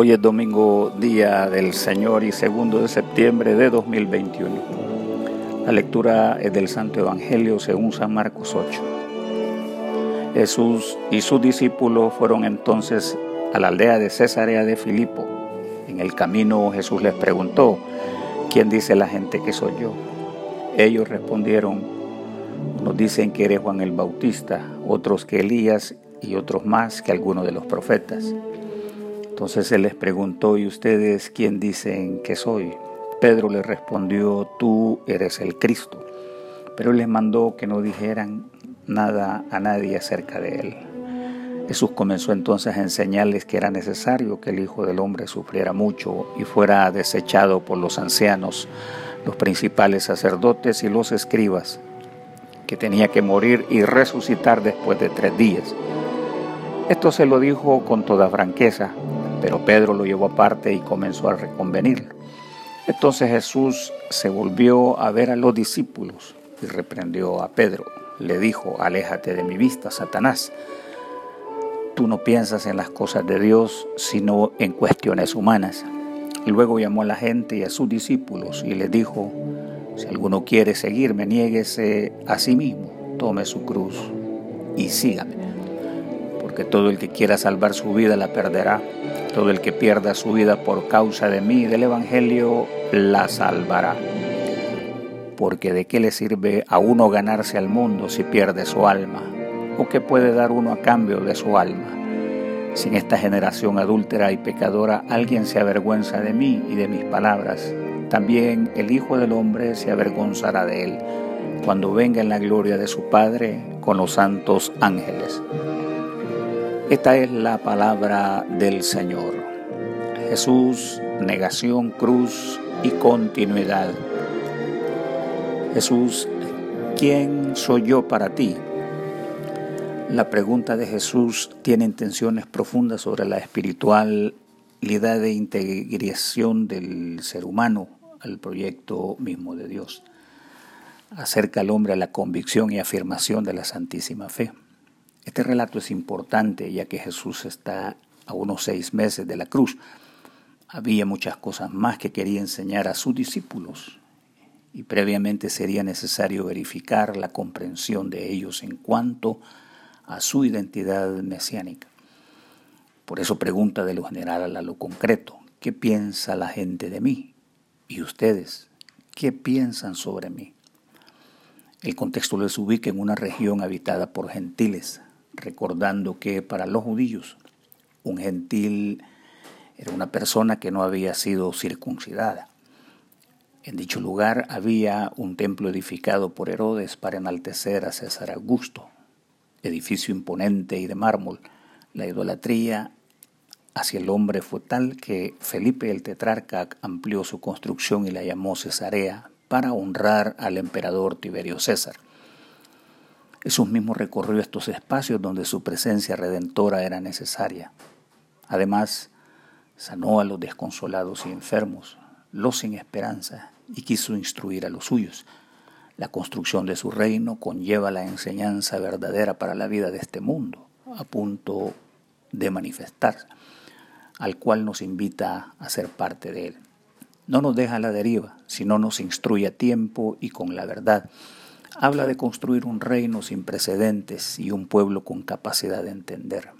Hoy es domingo, día del Señor y segundo de septiembre de 2021. La lectura es del Santo Evangelio según San Marcos 8. Jesús y sus discípulos fueron entonces a la aldea de Cesarea de Filipo. En el camino Jesús les preguntó, ¿quién dice la gente que soy yo? Ellos respondieron, unos dicen que eres Juan el Bautista, otros que Elías y otros más que algunos de los profetas. Entonces él les preguntó, ¿y ustedes quién dicen que soy? Pedro le respondió, tú eres el Cristo. Pero les mandó que no dijeran nada a nadie acerca de él. Jesús comenzó entonces a enseñarles que era necesario que el Hijo del Hombre sufriera mucho y fuera desechado por los ancianos, los principales sacerdotes y los escribas, que tenía que morir y resucitar después de tres días. Esto se lo dijo con toda franqueza, pero Pedro lo llevó aparte y comenzó a reconvenirlo. Entonces Jesús se volvió a ver a los discípulos y reprendió a Pedro. Le dijo, aléjate de mi vista, Satanás. Tú no piensas en las cosas de Dios, sino en cuestiones humanas. Luego llamó a la gente y a sus discípulos y les dijo, si alguno quiere seguirme, niéguese a sí mismo, tome su cruz y sígame. Porque todo el que quiera salvar su vida la perderá todo el que pierda su vida por causa de mí y del Evangelio, la salvará. Porque de qué le sirve a uno ganarse al mundo si pierde su alma? ¿O qué puede dar uno a cambio de su alma? Si en esta generación adúltera y pecadora alguien se avergüenza de mí y de mis palabras, también el Hijo del Hombre se avergonzará de él cuando venga en la gloria de su Padre con los santos ángeles. Esta es la palabra del Señor. Jesús, negación, cruz y continuidad. Jesús, ¿quién soy yo para ti? La pregunta de Jesús tiene intenciones profundas sobre la espiritualidad de integración del ser humano al proyecto mismo de Dios. Acerca al hombre a la convicción y afirmación de la Santísima Fe. Este relato es importante ya que Jesús está a unos seis meses de la cruz. Había muchas cosas más que quería enseñar a sus discípulos y previamente sería necesario verificar la comprensión de ellos en cuanto a su identidad mesiánica. Por eso pregunta de lo general a lo concreto, ¿qué piensa la gente de mí? ¿Y ustedes? ¿Qué piensan sobre mí? El contexto les ubica en una región habitada por gentiles, recordando que para los judíos un gentil era una persona que no había sido circuncidada. En dicho lugar había un templo edificado por Herodes para enaltecer a César Augusto, edificio imponente y de mármol. La idolatría hacia el hombre fue tal que Felipe el tetrarca amplió su construcción y la llamó Cesarea para honrar al emperador Tiberio César. Jesús mismo recorrió estos espacios donde su presencia redentora era necesaria. Además, sanó a los desconsolados y enfermos, los sin esperanza, y quiso instruir a los suyos. La construcción de su reino conlleva la enseñanza verdadera para la vida de este mundo, a punto de manifestarse, al cual nos invita a ser parte de él. No nos deja a la deriva, sino nos instruye a tiempo y con la verdad habla de construir un reino sin precedentes y un pueblo con capacidad de entender,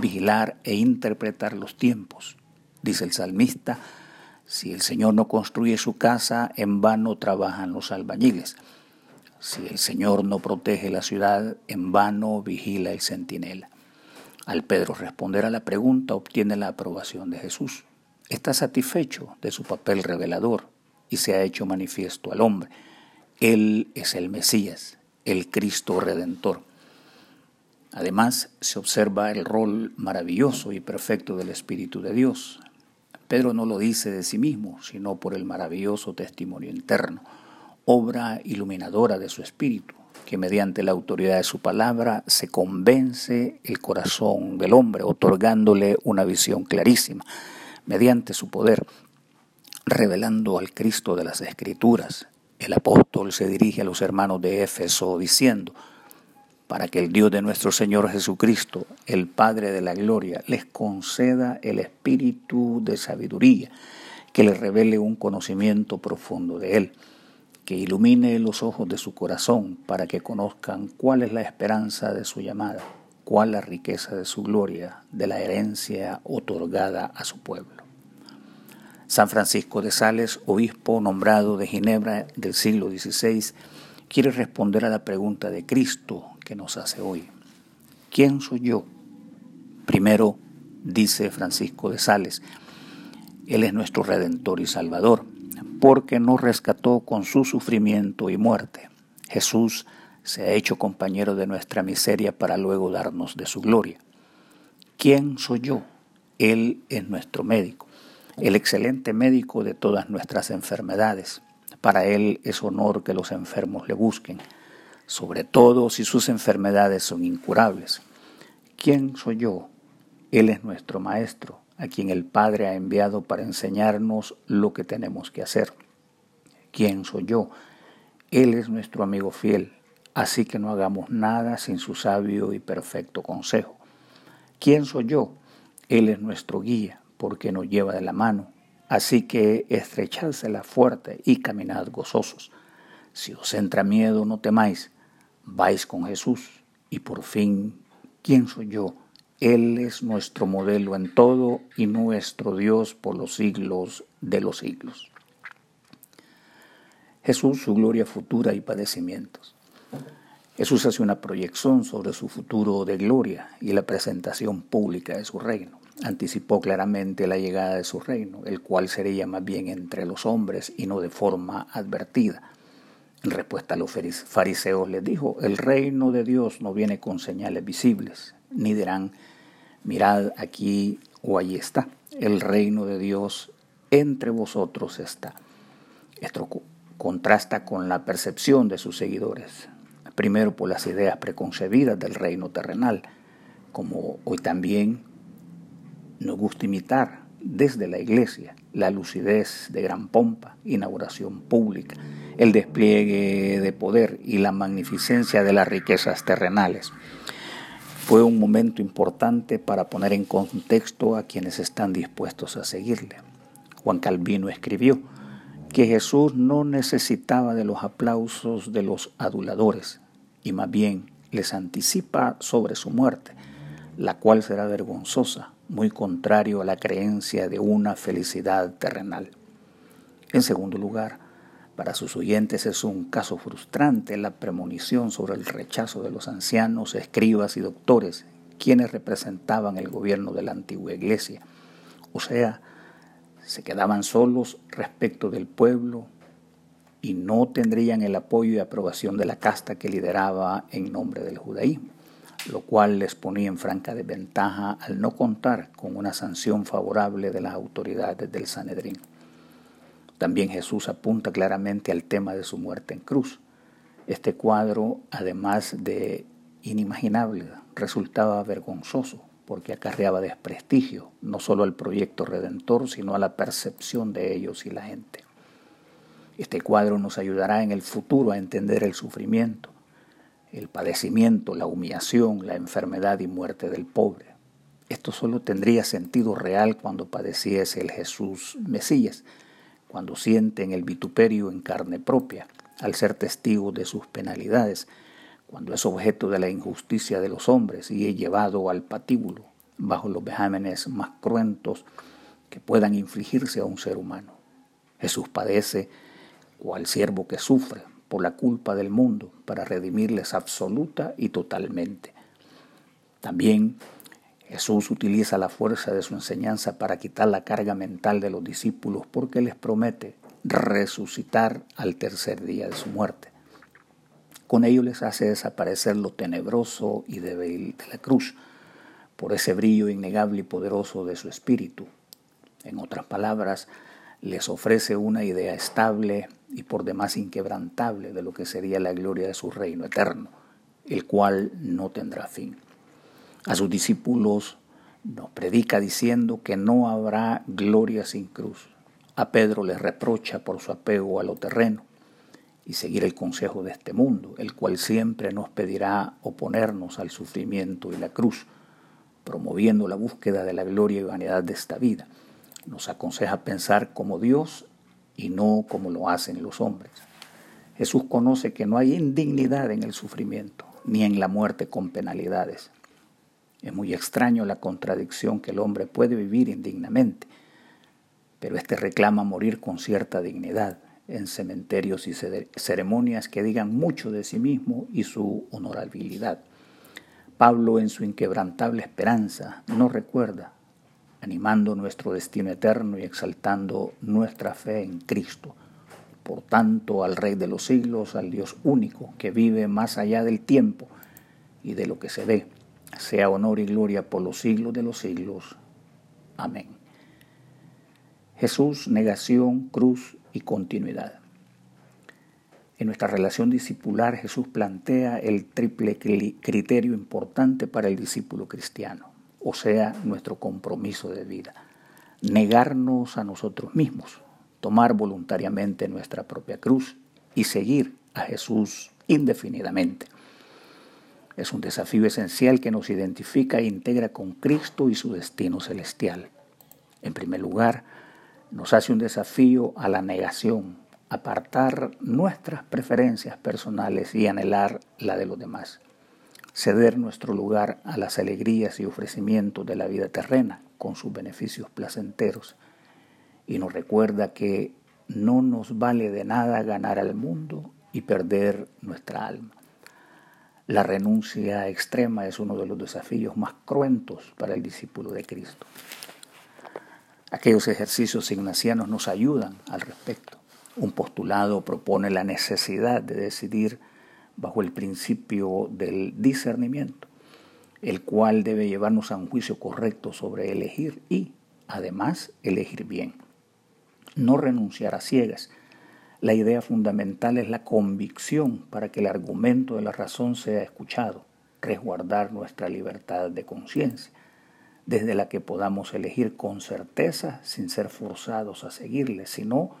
vigilar e interpretar los tiempos. Dice el salmista, si el Señor no construye su casa, en vano trabajan los albañiles. Si el Señor no protege la ciudad, en vano vigila el centinela. Al Pedro responder a la pregunta obtiene la aprobación de Jesús. Está satisfecho de su papel revelador y se ha hecho manifiesto al hombre. Él es el Mesías, el Cristo Redentor. Además, se observa el rol maravilloso y perfecto del Espíritu de Dios. Pedro no lo dice de sí mismo, sino por el maravilloso testimonio interno, obra iluminadora de su Espíritu, que mediante la autoridad de su palabra se convence el corazón del hombre, otorgándole una visión clarísima, mediante su poder, revelando al Cristo de las Escrituras, el apóstol se dirige a los hermanos de Éfeso diciendo, para que el Dios de nuestro Señor Jesucristo, el Padre de la Gloria, les conceda el espíritu de sabiduría, que les revele un conocimiento profundo de Él, que ilumine los ojos de su corazón para que conozcan cuál es la esperanza de su llamada, cuál la riqueza de su gloria, de la herencia otorgada a su pueblo. San Francisco de Sales, obispo nombrado de Ginebra del siglo XVI, quiere responder a la pregunta de Cristo que nos hace hoy. ¿Quién soy yo? Primero, dice Francisco de Sales, Él es nuestro Redentor y Salvador, porque nos rescató con su sufrimiento y muerte. Jesús se ha hecho compañero de nuestra miseria para luego darnos de su gloria. ¿Quién soy yo? Él es nuestro médico el excelente médico de todas nuestras enfermedades. Para Él es honor que los enfermos le busquen, sobre todo si sus enfermedades son incurables. ¿Quién soy yo? Él es nuestro Maestro, a quien el Padre ha enviado para enseñarnos lo que tenemos que hacer. ¿Quién soy yo? Él es nuestro amigo fiel, así que no hagamos nada sin su sabio y perfecto consejo. ¿Quién soy yo? Él es nuestro guía, porque nos lleva de la mano. Así que estrechársela fuerte y caminad gozosos. Si os entra miedo, no temáis, vais con Jesús. Y por fin, ¿quién soy yo? Él es nuestro modelo en todo y nuestro Dios por los siglos de los siglos. Jesús, su gloria futura y padecimientos. Jesús hace una proyección sobre su futuro de gloria y la presentación pública de su reino anticipó claramente la llegada de su reino, el cual sería más bien entre los hombres y no de forma advertida. En respuesta a los fariseos les dijo, el reino de Dios no viene con señales visibles, ni dirán, mirad aquí o allí está. El reino de Dios entre vosotros está. Esto contrasta con la percepción de sus seguidores, primero por las ideas preconcebidas del reino terrenal, como hoy también nos gusta imitar desde la iglesia la lucidez de gran pompa, inauguración pública, el despliegue de poder y la magnificencia de las riquezas terrenales. Fue un momento importante para poner en contexto a quienes están dispuestos a seguirle. Juan Calvino escribió que Jesús no necesitaba de los aplausos de los aduladores y más bien les anticipa sobre su muerte, la cual será vergonzosa, muy contrario a la creencia de una felicidad terrenal. En segundo lugar, para sus oyentes es un caso frustrante la premonición sobre el rechazo de los ancianos, escribas y doctores, quienes representaban el gobierno de la antigua iglesia. O sea, se quedaban solos respecto del pueblo y no tendrían el apoyo y aprobación de la casta que lideraba en nombre del judaísmo lo cual les ponía en franca desventaja al no contar con una sanción favorable de las autoridades del Sanedrín. También Jesús apunta claramente al tema de su muerte en cruz. Este cuadro, además de inimaginable, resultaba vergonzoso porque acarreaba desprestigio no solo al proyecto redentor, sino a la percepción de ellos y la gente. Este cuadro nos ayudará en el futuro a entender el sufrimiento, el padecimiento, la humillación, la enfermedad y muerte del pobre. Esto solo tendría sentido real cuando padeciese el Jesús Mesías, cuando sienten el vituperio en carne propia, al ser testigo de sus penalidades, cuando es objeto de la injusticia de los hombres y es llevado al patíbulo bajo los vejámenes más cruentos que puedan infligirse a un ser humano. Jesús padece cual siervo que sufre, por la culpa del mundo para redimirles absoluta y totalmente. También Jesús utiliza la fuerza de su enseñanza para quitar la carga mental de los discípulos porque les promete resucitar al tercer día de su muerte. Con ello les hace desaparecer lo tenebroso y débil de la cruz por ese brillo innegable y poderoso de su espíritu. En otras palabras, les ofrece una idea estable y por demás inquebrantable de lo que sería la gloria de su reino eterno, el cual no tendrá fin. A sus discípulos nos predica diciendo que no habrá gloria sin cruz. A Pedro le reprocha por su apego a lo terreno y seguir el consejo de este mundo, el cual siempre nos pedirá oponernos al sufrimiento y la cruz, promoviendo la búsqueda de la gloria y vanidad de esta vida. Nos aconseja pensar como Dios y no como lo hacen los hombres. Jesús conoce que no hay indignidad en el sufrimiento, ni en la muerte con penalidades. Es muy extraño la contradicción que el hombre puede vivir indignamente, pero éste reclama morir con cierta dignidad en cementerios y ceremonias que digan mucho de sí mismo y su honorabilidad. Pablo en su inquebrantable esperanza nos recuerda, animando nuestro destino eterno y exaltando nuestra fe en Cristo. Por tanto, al Rey de los siglos, al Dios único, que vive más allá del tiempo y de lo que se ve, sea honor y gloria por los siglos de los siglos. Amén. Jesús, negación, cruz y continuidad. En nuestra relación discipular Jesús plantea el triple criterio importante para el discípulo cristiano, o sea, nuestro compromiso de vida. Negarnos a nosotros mismos, tomar voluntariamente nuestra propia cruz y seguir a Jesús indefinidamente. Es un desafío esencial que nos identifica e integra con Cristo y su destino celestial. En primer lugar, nos hace un desafío a la negación, apartar nuestras preferencias personales y anhelar la de los demás, ceder nuestro lugar a las alegrías y ofrecimientos de la vida terrena con sus beneficios placenteros, y nos recuerda que no nos vale de nada ganar al mundo y perder nuestra alma. La renuncia extrema es uno de los desafíos más cruentos para el discípulo de Cristo. Aquellos ejercicios ignacianos nos ayudan al respecto. Un postulado propone la necesidad de decidir bajo el principio del discernimiento, el cual debe llevarnos a un juicio correcto sobre elegir y, además, elegir bien. No renunciar a ciegas. La idea fundamental es la convicción para que el argumento de la razón sea escuchado, resguardar nuestra libertad de conciencia desde la que podamos elegir con certeza sin ser forzados a seguirle, sino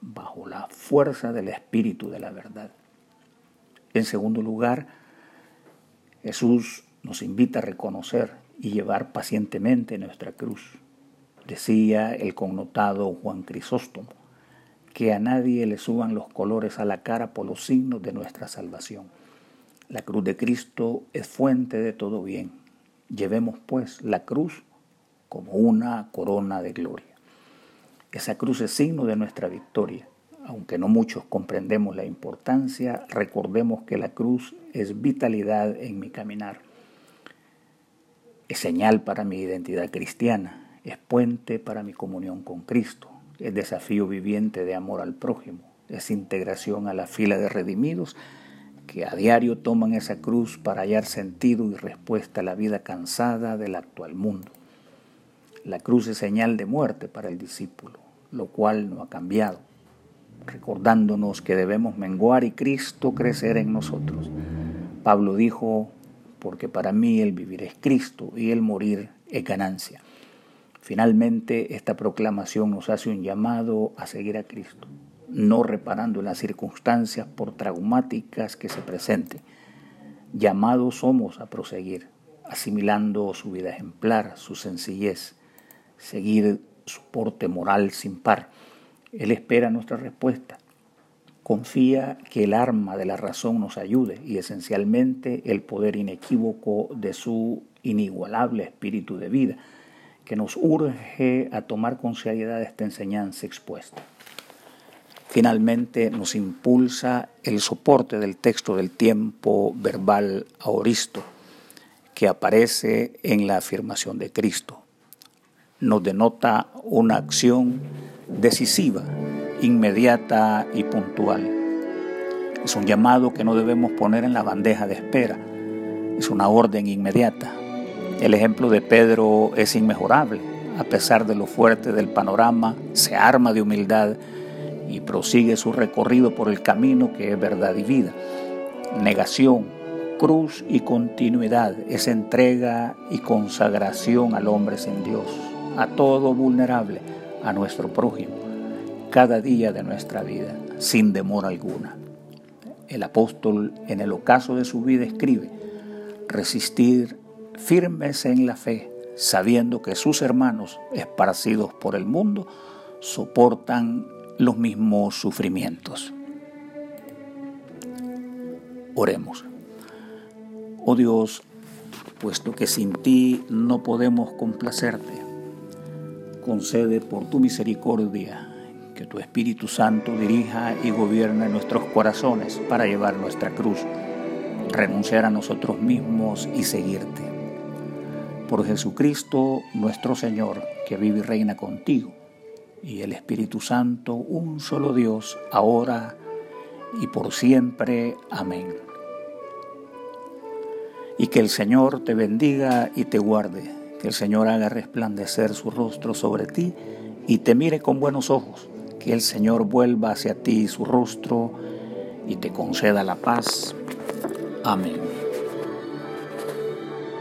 bajo la fuerza del Espíritu de la verdad. En segundo lugar, Jesús nos invita a reconocer y llevar pacientemente nuestra cruz. Decía el connotado Juan Crisóstomo, que a nadie le suban los colores a la cara por los signos de nuestra salvación. La cruz de Cristo es fuente de todo bien Llevemos pues la cruz como una corona de gloria. Esa cruz es signo de nuestra victoria. Aunque no muchos comprendemos la importancia, recordemos que la cruz es vitalidad en mi caminar. Es señal para mi identidad cristiana, es puente para mi comunión con Cristo, es desafío viviente de amor al prójimo, es integración a la fila de redimidos que a diario toman esa cruz para hallar sentido y respuesta a la vida cansada del actual mundo. La cruz es señal de muerte para el discípulo, lo cual no ha cambiado, recordándonos que debemos menguar y Cristo crecer en nosotros. Pablo dijo, porque para mí el vivir es Cristo y el morir es ganancia. Finalmente, esta proclamación nos hace un llamado a seguir a Cristo, no reparando en las circunstancias por traumáticas que se presenten. Llamados somos a proseguir, asimilando su vida ejemplar, su sencillez, seguir su porte moral sin par. Él espera nuestra respuesta. Confía que el arma de la razón nos ayude y esencialmente el poder inequívoco de su inigualable espíritu de vida, que nos urge a tomar con seriedad esta enseñanza expuesta. Finalmente nos impulsa el soporte del texto del tiempo verbal aoristo que aparece en la afirmación de Cristo. Nos denota una acción decisiva, inmediata y puntual. Es un llamado que no debemos poner en la bandeja de espera. Es una orden inmediata. El ejemplo de Pedro es inmejorable. A pesar de lo fuerte del panorama, se arma de humildad y prosigue su recorrido por el camino que es verdad y vida. Negación, cruz y continuidad es entrega y consagración al hombre sin Dios, a todo vulnerable, a nuestro prójimo, cada día de nuestra vida, sin demora alguna. el apóstol en el ocaso de su vida escribe, resistir firmes en la fe, sabiendo que sus hermanos, esparcidos por el mundo, soportan los mismos sufrimientos. Oremos. Oh Dios, puesto que sin ti no podemos complacerte, concede por tu misericordia que tu Espíritu Santo dirija y gobierne nuestros corazones para llevar nuestra cruz, renunciar a nosotros mismos y seguirte. Por Jesucristo nuestro Señor, que vive y reina contigo, y el Espíritu Santo, un solo Dios, ahora y por siempre. Amén. Y que el Señor te bendiga y te guarde, que el Señor haga resplandecer su rostro sobre ti y te mire con buenos ojos, que el Señor vuelva hacia ti su rostro y te conceda la paz. Amén.